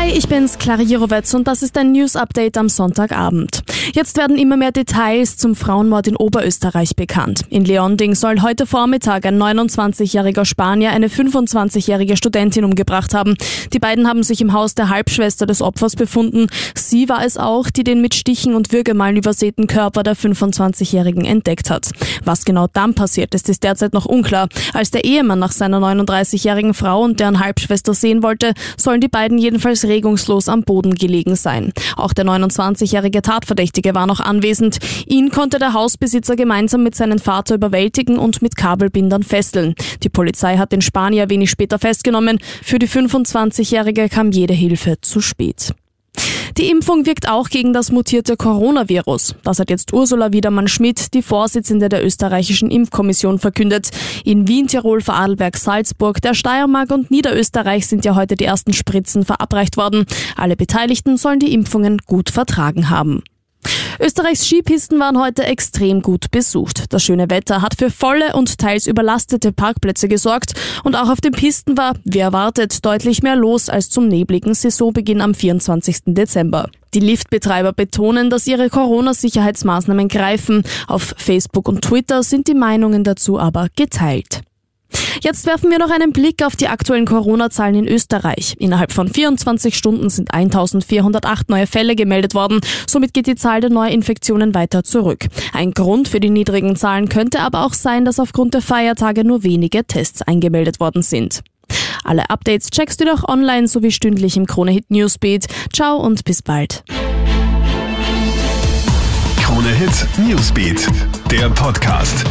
Hi, ich bin's, Clara Jirovetz und das ist ein News-Update am Sonntagabend. Jetzt werden immer mehr Details zum Frauenmord in Oberösterreich bekannt. In Leonding soll heute Vormittag ein 29-jähriger Spanier eine 25-jährige Studentin umgebracht haben. Die beiden haben sich im Haus der Halbschwester des Opfers befunden. Sie war es auch, die den mit Stichen und Würgemalen übersäten Körper der 25-jährigen entdeckt hat. Was genau dann passiert ist, ist derzeit noch unklar. Als der Ehemann nach seiner 39-jährigen Frau und deren Halbschwester sehen wollte, sollen die beiden jedenfalls regungslos am Boden gelegen sein. Auch der 29-jährige Tatverdächtige war noch anwesend. Ihn konnte der Hausbesitzer gemeinsam mit seinem Vater überwältigen und mit Kabelbindern fesseln. Die Polizei hat den Spanier wenig später festgenommen. Für die 25-jährige kam jede Hilfe zu spät. Die Impfung wirkt auch gegen das mutierte Coronavirus. Das hat jetzt Ursula Wiedermann-Schmidt, die Vorsitzende der österreichischen Impfkommission, verkündet. In Wien, Tirol, Vorarlberg, Salzburg, der Steiermark und Niederösterreich sind ja heute die ersten Spritzen verabreicht worden. Alle Beteiligten sollen die Impfungen gut vertragen haben. Österreichs Skipisten waren heute extrem gut besucht. Das schöne Wetter hat für volle und teils überlastete Parkplätze gesorgt und auch auf den Pisten war, wie erwartet, deutlich mehr los als zum nebligen Saisonbeginn am 24. Dezember. Die Liftbetreiber betonen, dass ihre Corona-Sicherheitsmaßnahmen greifen. Auf Facebook und Twitter sind die Meinungen dazu aber geteilt. Jetzt werfen wir noch einen Blick auf die aktuellen Corona-Zahlen in Österreich. Innerhalb von 24 Stunden sind 1408 neue Fälle gemeldet worden. Somit geht die Zahl der Neuinfektionen weiter zurück. Ein Grund für die niedrigen Zahlen könnte aber auch sein, dass aufgrund der Feiertage nur wenige Tests eingemeldet worden sind. Alle Updates checkst du doch online sowie stündlich im Kronehit Newsbeat. Ciao und bis bald. Kronehit Newsbeat, der Podcast.